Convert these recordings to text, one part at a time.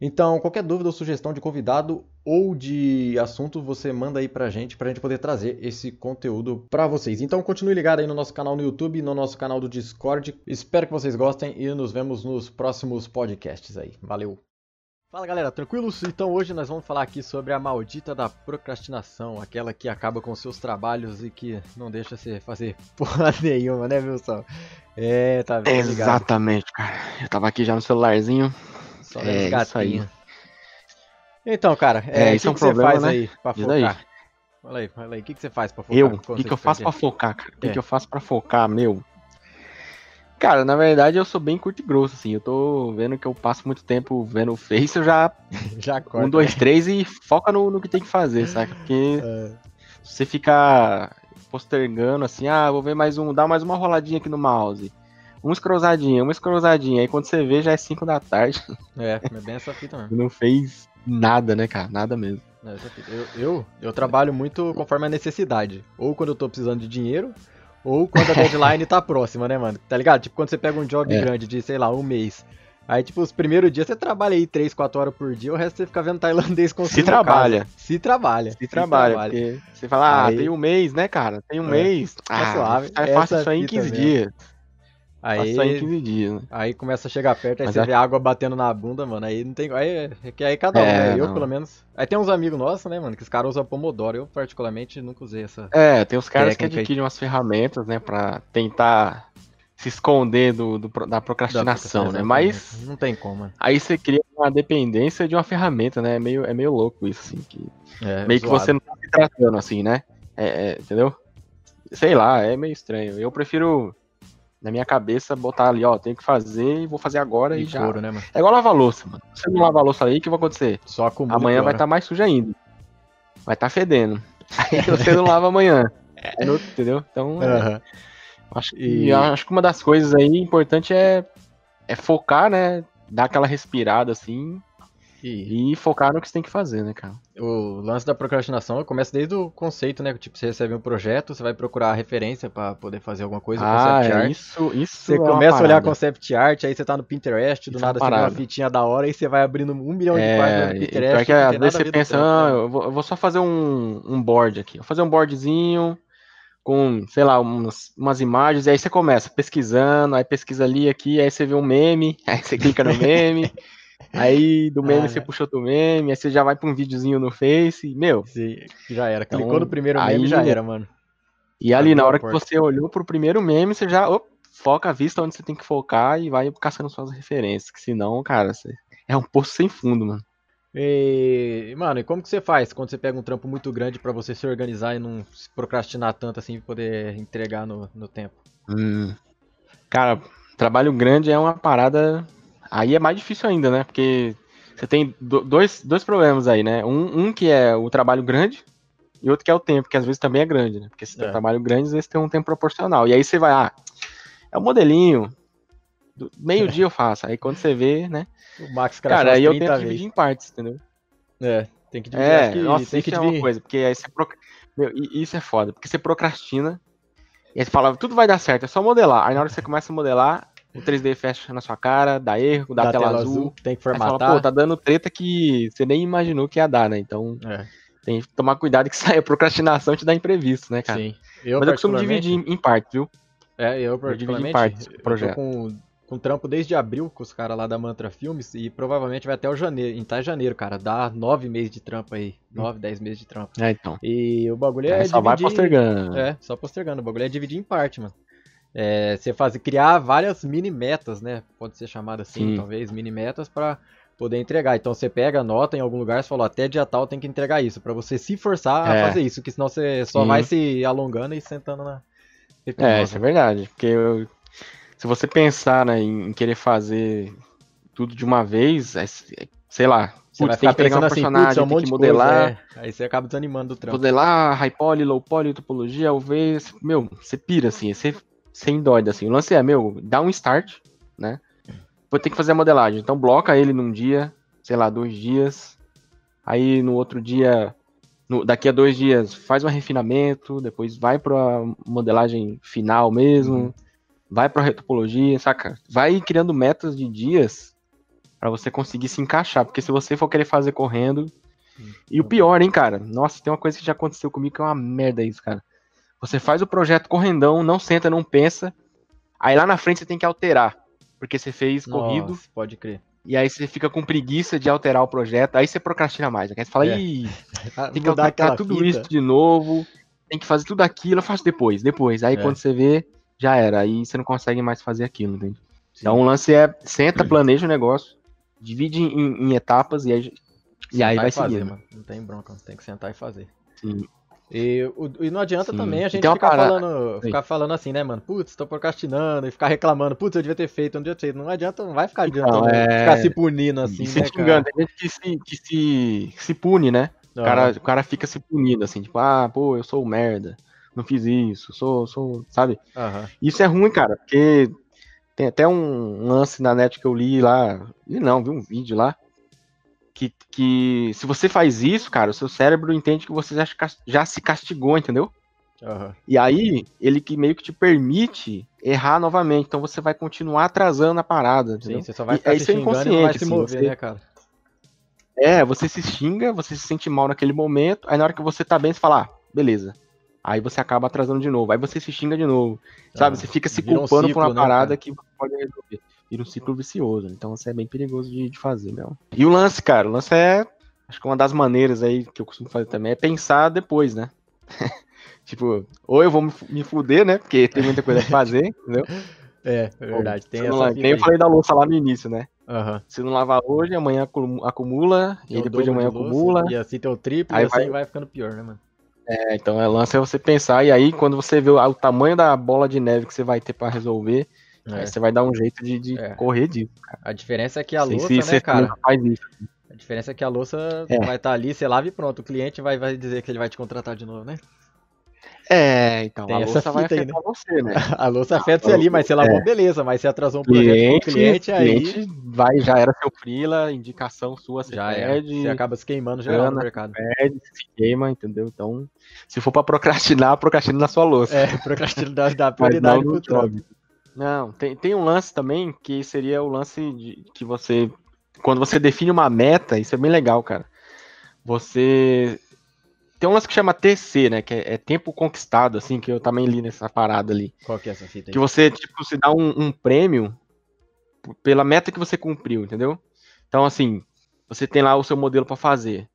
Então, qualquer dúvida ou sugestão de convidado ou de assunto, você manda aí pra gente, pra gente poder trazer esse conteúdo pra vocês. Então, continue ligado aí no nosso canal no YouTube, no nosso canal do Discord. Espero que vocês gostem e nos vemos nos próximos podcasts aí. Valeu! Fala galera, tranquilos? Então hoje nós vamos falar aqui sobre a maldita da procrastinação, aquela que acaba com seus trabalhos e que não deixa você fazer porra nenhuma, né, Wilson? É, tá vendo? Exatamente, cara. Eu tava aqui já no celularzinho, só é, isso aí. Então, cara, é, é isso que é um que problema, você faz né? aí pra focar? Aí. Fala aí, fala aí, o que, que você faz pra focar? Eu? O que, que eu faço pra focar, cara? O que, é. que eu faço pra focar, meu? Cara, na verdade eu sou bem curto e grosso, assim. Eu tô vendo que eu passo muito tempo vendo o Face, eu já. já corta, Um, dois, né? três e foca no, no que tem que fazer, saca? Porque é. se você ficar postergando assim, ah, vou ver mais um, dar mais uma roladinha aqui no mouse uma escrozadinha, uma escrozadinha. Aí quando você vê, já é 5 da tarde. É, é bem essa fita mesmo. Não fez nada, né, cara? Nada mesmo. É eu, eu, eu, trabalho muito conforme a necessidade. Ou quando eu tô precisando de dinheiro, ou quando a deadline tá próxima, né, mano? Tá ligado? Tipo, quando você pega um job é. grande de, sei lá, um mês. Aí, tipo, os primeiros dias você trabalha aí 3, 4 horas por dia, o resto você fica vendo tailandês com Se trabalha. Se trabalha. Se, se trabalha. você fala, ah, aí... tem um mês, né, cara? Tem um é. mês. Tá ah, suave. É fácil isso aí em 15 mesmo. dias. Aí, Passar em 15 dias, né? Aí começa a chegar perto, aí Mas você é... vê água batendo na bunda, mano. Aí não tem. Aí, é aí cada um, é, né? Eu, pelo menos. Aí tem uns amigos nossos, né, mano, que os caras usam Pomodoro. Eu, particularmente, nunca usei essa. É, tem os caras que adquirem umas ferramentas, né, pra tentar se esconder do, do da procrastinação, da né? Mas. Não tem como, mano. Aí você cria uma dependência de uma ferramenta, né? É meio, é meio louco isso, assim. Que... É, meio zoado. que você não tá se tratando, assim, né? É, é, entendeu? Sei lá, é meio estranho. Eu prefiro na minha cabeça, botar ali, ó, tenho que fazer e vou fazer agora e, e já. Couro, né, é igual lavar louça, mano. Se você não lavar louça aí, o que vai acontecer? Só Amanhã vai estar tá mais suja ainda. Vai estar tá fedendo. Aí você não lava amanhã. Entendeu? Então, é, acho, que, acho que uma das coisas aí importante é, é focar, né? Dar aquela respirada assim e, e, focar no que você tem que fazer, né, cara? O lance da procrastinação começa desde o conceito, né? Tipo, você recebe um projeto, você vai procurar a referência para poder fazer alguma coisa, ah, concept art. Isso, isso Você é começa a olhar concept art, aí você tá no Pinterest, do isso é nada é você vê uma fitinha da hora, e você vai abrindo um milhão é, de páginas no Pinterest. Que, às vezes você pensa, ah, eu vou, eu vou, só fazer um, um board aqui. Vou fazer um boardzinho com, sei lá, umas, umas imagens, e aí você começa pesquisando, aí pesquisa ali, aqui, aí você vê um meme, aí você clica no meme. Aí do meme ah, você puxou do meme, aí você já vai pra um videozinho no Face, meu. Sim, já era. Clicou então, no primeiro meme aí, já era, mano. E ali, na hora que você olhou pro primeiro meme, você já op, foca a vista onde você tem que focar e vai caçando suas referências. Que senão, cara, você... é um poço sem fundo, mano. E, mano, e como que você faz quando você pega um trampo muito grande para você se organizar e não se procrastinar tanto assim pra poder entregar no, no tempo? Hum. Cara, trabalho grande é uma parada Aí é mais difícil ainda, né? Porque você tem dois, dois problemas aí, né? Um, um que é o trabalho grande e outro que é o tempo, que às vezes também é grande, né? Porque se tem é. trabalho grande, às vezes tem um tempo proporcional. E aí você vai, ah, é o um modelinho, meio-dia eu faço. Aí quando você vê, né? O Max Cara, aí eu tento vezes. dividir em partes, entendeu? É, tem que dividir. É, que, nossa, tem que dividir. é uma coisa, porque aí você. Meu, isso é foda, porque você procrastina. E aí você fala, tudo vai dar certo, é só modelar. Aí na hora que você começa a modelar, o 3D fecha na sua cara, dá erro, dá, dá tela, tela azul, azul, tem que formatar. Fala, Pô, tá dando treta que você nem imaginou que ia dar, né? Então, é. tem que tomar cuidado que sai a procrastinação te dá imprevisto, né, cara? Sim. Eu, Mas eu costumo dividir em, partes, viu? É, eu eu dividir em partes, projeto. com com trampo desde abril com os caras lá da Mantra Filmes e provavelmente vai até o janeiro, em tá janeiro, cara. Dá nove meses de trampo aí. Nove, dez meses de trampo. É, então. E o bagulho é. é só dividir... vai postergando. É, só postergando. O bagulho é dividir em parte, mano é, você fazer, criar várias mini metas, né? Pode ser chamada assim, Sim. talvez, mini metas para poder entregar. Então você pega, anota em algum lugar, você falou, até dia tal tem que entregar isso, para você se forçar é. a fazer isso, que senão você só Sim. vai se alongando e sentando na. É, isso é verdade, porque eu, se você pensar né, em querer fazer tudo de uma vez, é, sei lá, você putz, vai ficar tem que pegar um assim, personagem, um tem que modelar. Coisa, é. Aí você acaba desanimando do trampo. Modelar, high poly, low poly, topologia, UV, meu, você pira assim, você sem dói, assim. O lance é, meu, dá um start, né? Vou ter que fazer a modelagem. Então bloca ele num dia, sei lá, dois dias. Aí no outro dia, no, daqui a dois dias, faz um refinamento, depois vai para modelagem final mesmo, uhum. vai para retopologia, saca? Vai criando metas de dias para você conseguir se encaixar, porque se você for querer fazer correndo, e o pior, hein, cara? Nossa, tem uma coisa que já aconteceu comigo que é uma merda isso, cara. Você faz o projeto correndão, não senta, não pensa. Aí lá na frente você tem que alterar. Porque você fez Nossa, corrido. Pode crer. E aí você fica com preguiça de alterar o projeto. Aí você procrastina mais. Aí você fala, é. ih, tem que alterar tudo fita. isso de novo. Tem que fazer tudo aquilo. Eu faço depois, depois. Aí é. quando você vê, já era. Aí você não consegue mais fazer aquilo, entende? Sim. Então o lance é, senta, planeja o negócio, divide em, em etapas e aí e aí vai fazer, seguindo. mano. Não tem bronca, tem que sentar e fazer. Sim. E, e não adianta Sim. também a gente ficar falando, ficar falando assim, né, mano? Putz, tô procrastinando e ficar reclamando, putz, eu devia ter feito, eu não devia ter feito. Não adianta, não vai ficar adiantando, então, é... ficar se punindo assim, e se né, cara? Tem gente que se, que se, se pune, né? O, cara, o cara fica se punindo, assim, tipo, ah, pô, eu sou merda, não fiz isso, sou, sou, sabe? Uhum. Isso é ruim, cara, porque tem até um lance na net que eu li lá, li não, vi um vídeo lá, que, que se você faz isso, cara, o seu cérebro entende que você já, já se castigou, entendeu? Uhum. E aí, ele que meio que te permite errar novamente. Então você vai continuar atrasando a parada. Entendeu? Sim, você só vai ficar e, se xingando e vai se mover, você... né, cara? É, você se xinga, você se sente mal naquele momento, aí na hora que você tá bem, você fala, ah, beleza. Aí você acaba atrasando de novo, aí você se xinga de novo. Sabe? Ah, você fica se culpando um ciclo, por uma né, parada cara? que você pode resolver vira um ciclo vicioso. Então isso é bem perigoso de, de fazer mesmo. E o lance, cara, o lance é. Acho que uma das maneiras aí que eu costumo fazer também é pensar depois, né? tipo, ou eu vou me fuder, né? Porque tem muita coisa a fazer, entendeu? É, é verdade. Tem essa nem eu falei da louça lá no início, né? Uhum. Se não lavar hoje, amanhã acumula, e depois de amanhã de acumula. E assim tem o triplo, aí e assim vai... vai ficando pior, né, mano? É, então é lance é você pensar, e aí quando você vê o, o tamanho da bola de neve que você vai ter para resolver, é. Aí você vai dar um jeito de, de é. correr disso, cara. A diferença é que a louça, se, né, cara? Faz isso. A diferença é que a louça é. vai estar tá ali, você lava e pronto. O cliente vai, vai dizer que ele vai te contratar de novo, né? É, então, Tem a louça vai afetar aí, né? você, né? A louça afeta você ali, mas você lavou, é. beleza. Mas você atrasou um cliente, projeto cliente, aí... Cliente vai, já era seu freela, indicação sua, você já perde. É. Você acaba se queimando já no mercado. Perde, se queima, entendeu? Então, se for pra procrastinar, procrastina na sua louça. É, procrastina dá prioridade pro trampo. Não, tem, tem um lance também que seria o lance de que você. Quando você define uma meta, isso é bem legal, cara. Você. Tem um lance que chama TC, né? Que é, é tempo conquistado, assim, que eu também li nessa parada ali. Qual que é essa fita aí? Que você, tipo, se dá um, um prêmio pela meta que você cumpriu, entendeu? Então, assim, você tem lá o seu modelo para fazer.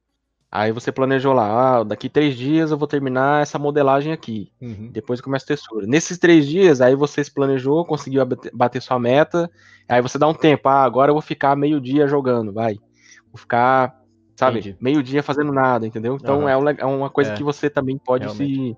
Aí você planejou lá, ah, daqui três dias eu vou terminar essa modelagem aqui. Uhum. Depois começa a textura. Nesses três dias, aí você se planejou, conseguiu bater sua meta. Aí você dá um tempo, ah, agora eu vou ficar meio dia jogando, vai. Vou ficar, sabe, Entendi. meio dia fazendo nada, entendeu? Então uhum. é, um, é, uma coisa é. que você também pode Realmente. se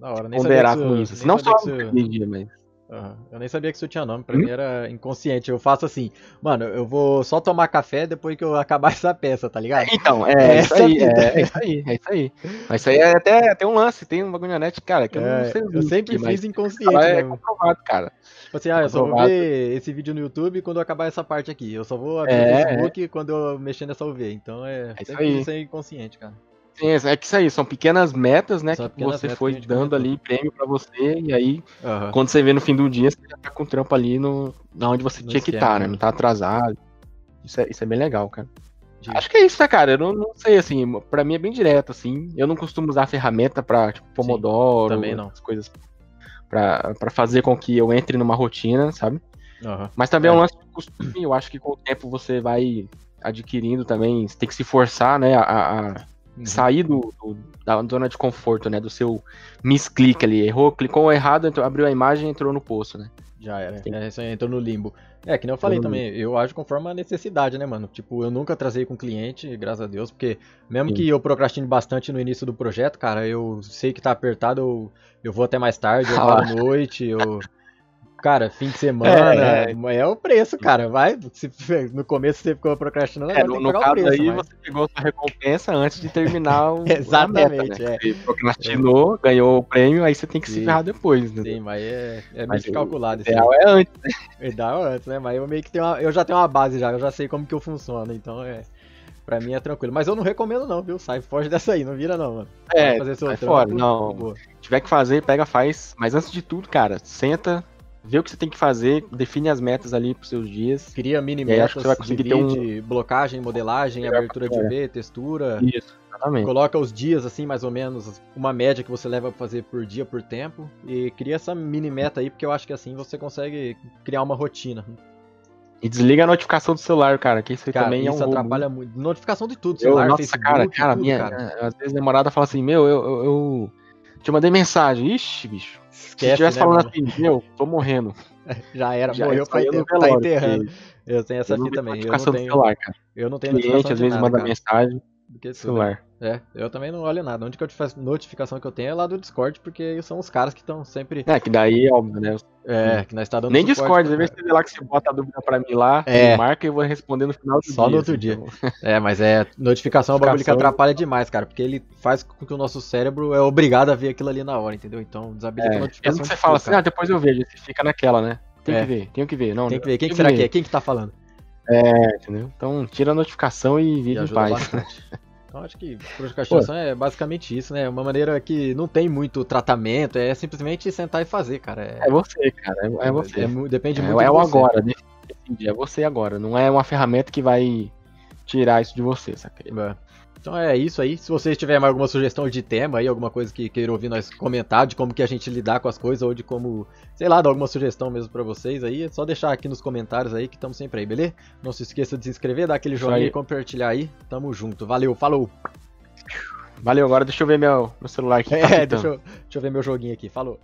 hora, ponderar com isso. Não só no dia, mas Uhum. Eu nem sabia que isso tinha nome, pra hum? mim era inconsciente. Eu faço assim, mano, eu vou só tomar café depois que eu acabar essa peça, tá ligado? Então, é, é isso aí, é, é, isso aí, é isso aí. Mas isso aí é até, até um lance, tem um bagulho na net, cara, que eu é, não sei. Eu sempre fiz inconsciente, É comprovado, cara. Tipo assim, ah, eu só vou ver esse vídeo no YouTube quando eu acabar essa parte aqui. Eu só vou abrir é, o Facebook quando eu mexer nessa UV. Então é, é sempre isso aí. inconsciente, cara. Sim, é que isso aí, são pequenas metas, né? São que você foi que dando ali prêmio para você, e aí, uhum. quando você vê no fim do dia, você já tá com o trampo ali no, na onde você no tinha esquema, que estar, tá, né? Não tá atrasado. Isso é, isso é bem legal, cara. Acho que é isso, tá, cara? Eu não, não sei, assim, pra mim é bem direto, assim. Eu não costumo usar ferramenta pra, tipo, Pomodoro, Sim, também não. As coisas pra, pra fazer com que eu entre numa rotina, sabe? Uhum. Mas também é um lance de costume, eu acho que com o tempo você vai adquirindo também, você tem que se forçar, né, a, a Uhum. Sair do, do, da zona de conforto, né? Do seu misclick ali. Errou, clicou errado, entrou, abriu a imagem e entrou no poço, né? Já era. É, entrou no limbo. É, que nem eu falei também, eu acho conforme a necessidade, né, mano? Tipo, eu nunca trazei com cliente, graças a Deus, porque mesmo Sim. que eu procrastine bastante no início do projeto, cara, eu sei que tá apertado, eu, eu vou até mais tarde, eu vou à noite, eu Cara, fim de semana é, é, é o preço, cara. Vai. Se, no começo você ficou procrastinando, é, no, no caso preço, aí mas... você pegou sua recompensa antes de terminar o. Exatamente. Meta, né? é. Você procrastinou, ganhou o prêmio, aí você tem que Sim. se ferrar depois, né? Sim, mas é, é meio calculado. O ideal é antes, né? O ideal é antes, né? Mas eu meio que tenho uma, Eu já tenho uma base já, eu já sei como que eu funciono, então é. Pra mim é tranquilo. Mas eu não recomendo não, viu? Sai, foge dessa aí, não vira não, mano. É, fazer seu sai fora, não. Se tiver que fazer, pega, faz. Mas antes de tudo, cara, senta, vê o que você tem que fazer, define as metas ali pros seus dias. Cria mini metas você vai conseguir ter um... blocagem, modelagem, abertura de UV, textura. Isso, exatamente. Coloca os dias, assim, mais ou menos, uma média que você leva pra fazer por dia, por tempo. E cria essa mini meta aí, porque eu acho que assim você consegue criar uma rotina. E desliga a notificação do celular, cara, que isso cara, também isso é um atrapalha muito. Notificação de tudo, celular, eu, nossa, Facebook, cara, cara, tudo, minha, cara. às vezes a namorada fala assim, meu, eu, eu, eu te mandei mensagem. Ixi, bicho. Esquece, Se estivesse né, falando mano? assim, meu, tô morrendo. Já era, Já morreu pra enterrar, tá enterrando. Eu tenho essa fita também. Eu não tenho, celular, cara. Eu não tenho Cliente às vezes nada, manda cara. mensagem do que celular. É, eu também não olho nada. A única notificação que eu tenho é lá do Discord, porque são os caras que estão sempre. É, que daí, óbvio, né? É, que nós tá dando Nem Discord, às vezes você vê lá que você bota a dúvida pra mim lá, é. marca e eu vou responder no final do Só dia. Só no outro dia. Então... É, mas é. Notificação é um bagulho que atrapalha demais, cara, porque ele faz com que o nosso cérebro é obrigado a ver aquilo ali na hora, entendeu? Então desabilita é. a notificação. É você fala assim, ah, depois eu vejo, você fica naquela, né? Tem é. que ver, tem que ver. Não, tem que ver. Quem que será ver. que é? Quem que tá falando? É, entendeu? Então tira a notificação e vive em paz. Bastante. Então acho que procrastinação é basicamente isso, né? Uma maneira que não tem muito tratamento, é simplesmente sentar e fazer, cara. É, é você, cara, é, é você. É, depende é, muito é, o agora, é você agora. Não é uma ferramenta que vai tirar isso de você, saca? É. Então é isso aí. Se vocês tiverem alguma sugestão de tema aí, alguma coisa que queiram ouvir nós comentar, de como que a gente lidar com as coisas, ou de como, sei lá, dar alguma sugestão mesmo para vocês aí, é só deixar aqui nos comentários aí que estamos sempre aí, beleza? Não se esqueça de se inscrever, dar aquele joinha e compartilhar aí. Tamo junto. Valeu, falou! Valeu, agora deixa eu ver meu, meu celular aqui. É, tá deixa, eu, deixa eu ver meu joguinho aqui. Falou!